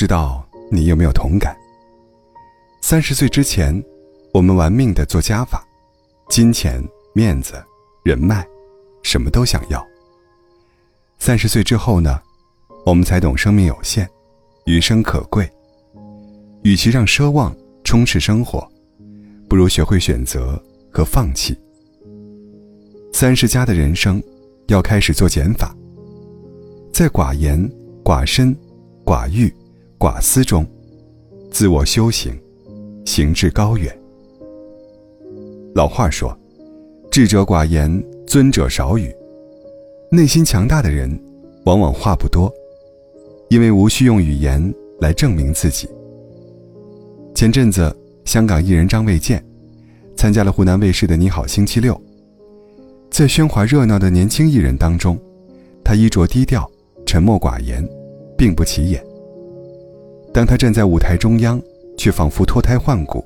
知道你有没有同感？三十岁之前，我们玩命的做加法，金钱、面子、人脉，什么都想要。三十岁之后呢，我们才懂生命有限，余生可贵。与其让奢望充斥生活，不如学会选择和放弃。三十加的人生，要开始做减法，在寡言、寡身、寡欲、寡思中，自我修行，行至高远。老话说：“智者寡言，尊者少语。”内心强大的人，往往话不多，因为无需用语言来证明自己。前阵子，香港艺人张卫健参加了湖南卫视的《你好星期六》。在喧哗热闹的年轻艺人当中，他衣着低调，沉默寡言，并不起眼。当他站在舞台中央，却仿佛脱胎换骨，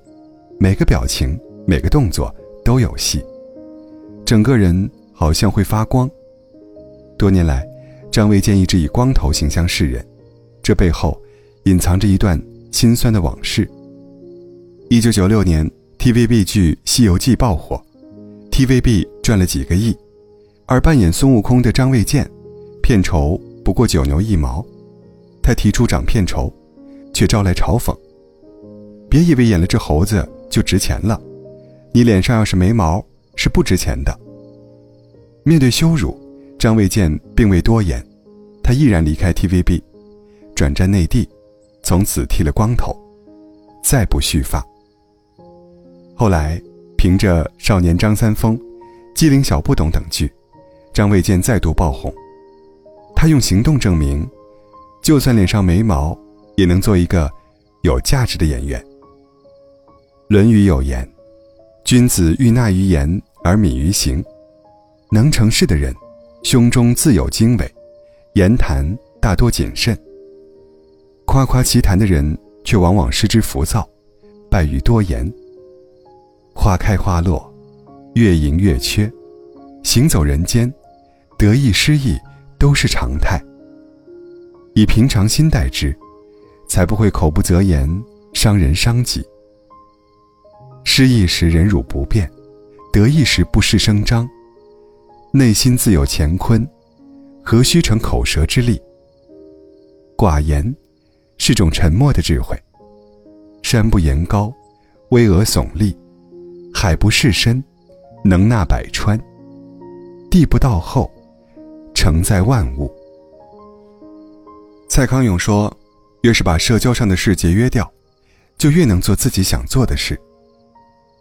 每个表情、每个动作都有戏，整个人好像会发光。多年来，张卫健一直以光头形象示人，这背后隐藏着一段心酸的往事。一九九六年，TVB 剧《西游记》爆火。TVB 赚了几个亿，而扮演孙悟空的张卫健，片酬不过九牛一毛。他提出涨片酬，却招来嘲讽。别以为演了只猴子就值钱了，你脸上要是没毛是不值钱的。面对羞辱，张卫健并未多言，他毅然离开 TVB，转战内地，从此剃了光头，再不蓄发。后来。凭着《少年张三丰》《机灵小不懂》等剧，张卫健再度爆红。他用行动证明，就算脸上没毛，也能做一个有价值的演员。《论语》有言：“君子欲纳于言而敏于行。”能成事的人，胸中自有经纬，言谈大多谨慎。夸夸其谈的人，却往往失之浮躁，败于多言。花开花落，月盈月缺，行走人间，得意失意都是常态。以平常心待之，才不会口不择言，伤人伤己。失意时忍辱不变，得意时不失声张。内心自有乾坤，何须逞口舌之力？寡言，是种沉默的智慧。山不言高，巍峨耸立。海不是深，能纳百川；地不到厚，承载万物。蔡康永说：“越是把社交上的事节约掉，就越能做自己想做的事。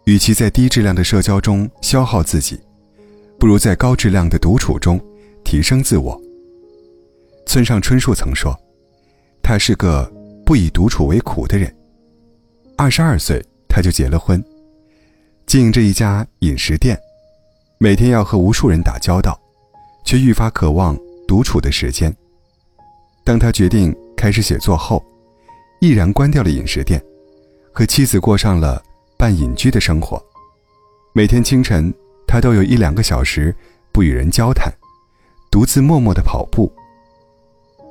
与其在低质量的社交中消耗自己，不如在高质量的独处中提升自我。”村上春树曾说：“他是个不以独处为苦的人。二十二岁他就结了婚。”经营着一家饮食店，每天要和无数人打交道，却愈发渴望独处的时间。当他决定开始写作后，毅然关掉了饮食店，和妻子过上了半隐居的生活。每天清晨，他都有一两个小时不与人交谈，独自默默的跑步。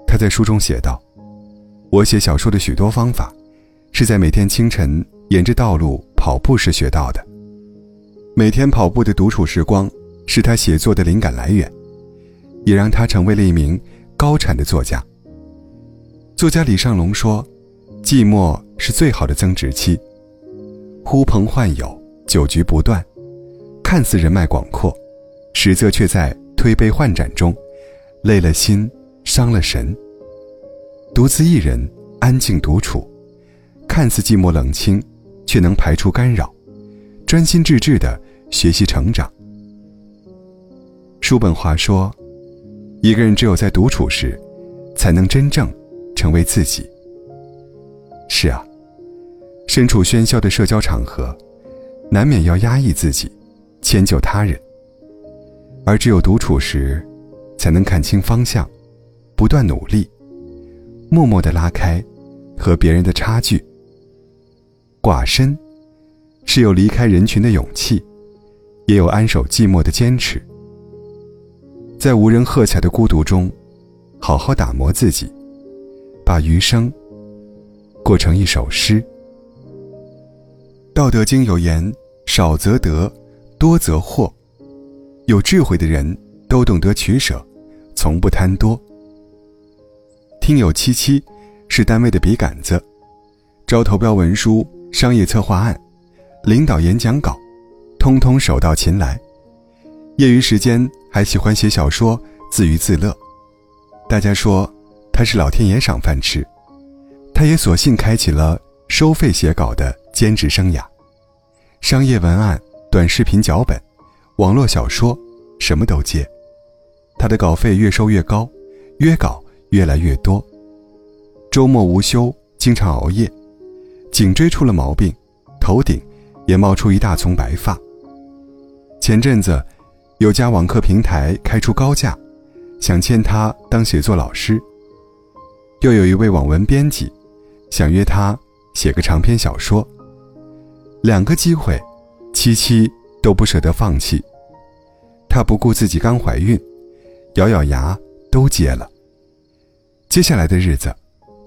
他在书中写道：“我写小说的许多方法，是在每天清晨沿着道路跑步时学到的。”每天跑步的独处时光，是他写作的灵感来源，也让他成为了一名高产的作家。作家李尚龙说：“寂寞是最好的增值期。呼朋唤友，酒局不断，看似人脉广阔，实则却在推杯换盏中，累了心，伤了神。独自一人安静独处，看似寂寞冷清，却能排除干扰。”专心致志的学习成长。叔本华说：“一个人只有在独处时，才能真正成为自己。”是啊，身处喧嚣的社交场合，难免要压抑自己，迁就他人；而只有独处时，才能看清方向，不断努力，默默的拉开和别人的差距。寡身。是有离开人群的勇气，也有安守寂寞的坚持。在无人喝彩的孤独中，好好打磨自己，把余生过成一首诗。《道德经》有言：“少则得，多则惑。”有智慧的人都懂得取舍，从不贪多。听友七七是单位的笔杆子，招投标文书、商业策划案、领导演讲稿，通通手到擒来。业余时间还喜欢写小说，自娱自乐。大家说他是老天爷赏饭吃，他也索性开启了收费写稿的兼职生涯。商业文案、短视频脚本、网络小说，什么都接。他的稿费越收越高，约稿越来越多。周末无休，经常熬夜，颈椎出了毛病，头顶也冒出一大丛白发。前阵子。有家网课平台开出高价，想签他当写作老师。又有一位网文编辑，想约他写个长篇小说。两个机会，七七都不舍得放弃。他不顾自己刚怀孕，咬咬牙都接了。接下来的日子，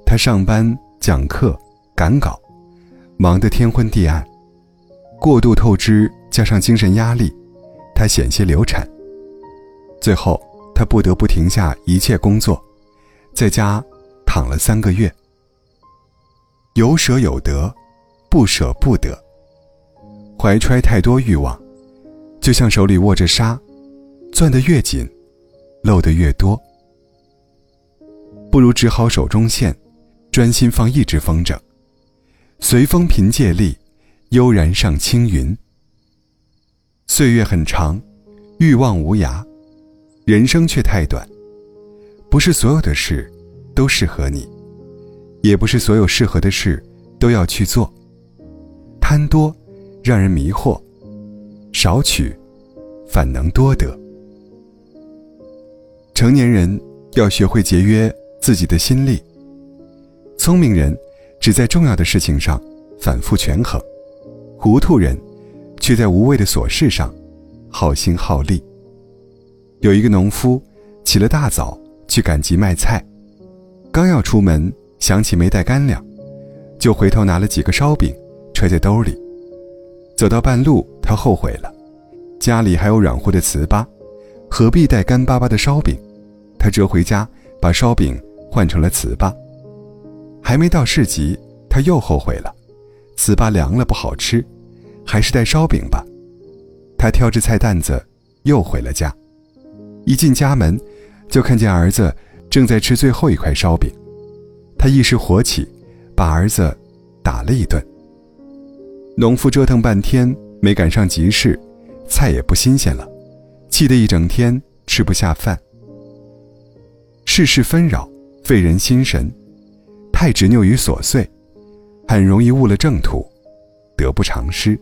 他上班、讲课、赶稿，忙得天昏地暗，过度透支加上精神压力。他险些流产。最后，他不得不停下一切工作，在家躺了三个月。有舍有得，不舍不得。怀揣太多欲望，就像手里握着沙，攥得越紧，漏得越多。不如只好手中线，专心放一只风筝，随风凭借力，悠然上青云。岁月很长，欲望无涯，人生却太短。不是所有的事都适合你，也不是所有适合的事都要去做。贪多让人迷惑，少取反能多得。成年人要学会节约自己的心力。聪明人只在重要的事情上反复权衡，糊涂人。却在无谓的琐事上耗心耗力。有一个农夫起了大早去赶集卖菜，刚要出门，想起没带干粮，就回头拿了几个烧饼揣在兜里。走到半路，他后悔了，家里还有软和的糍粑，何必带干巴巴的烧饼？他折回家，把烧饼换成了糍粑。还没到市集，他又后悔了，糍粑凉了不好吃。还是带烧饼吧。他挑着菜担子，又回了家。一进家门，就看见儿子正在吃最后一块烧饼。他一时火起，把儿子打了一顿。农夫折腾半天没赶上集市，菜也不新鲜了，气得一整天吃不下饭。世事纷扰，费人心神，太执拗于琐碎，很容易误了正途，得不偿失。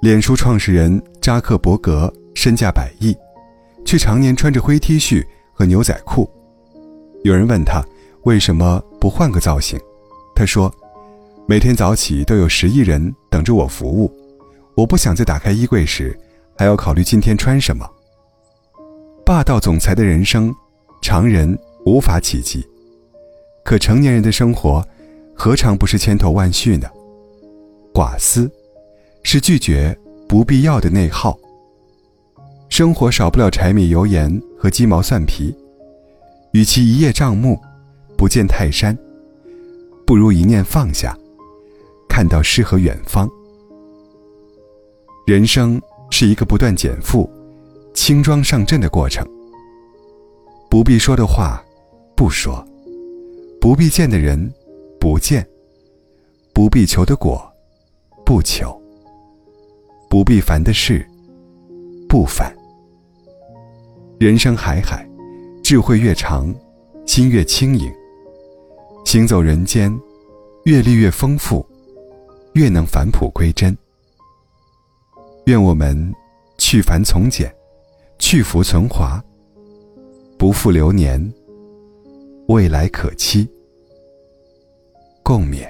脸书创始人扎克伯格身价百亿，却常年穿着灰 T 恤和牛仔裤。有人问他为什么不换个造型，他说：“每天早起都有十亿人等着我服务，我不想在打开衣柜时还要考虑今天穿什么。”霸道总裁的人生，常人无法企及，可成年人的生活，何尝不是千头万绪呢？寡思。是拒绝不必要的内耗。生活少不了柴米油盐和鸡毛蒜皮，与其一叶障目，不见泰山，不如一念放下，看到诗和远方。人生是一个不断减负、轻装上阵的过程。不必说的话，不说；不必见的人，不见；不必求的果，不求。不必烦的事，不烦。人生海海，智慧越长，心越轻盈。行走人间，阅历越丰富，越能返璞归真。愿我们去繁从简，去浮存华，不负流年，未来可期。共勉。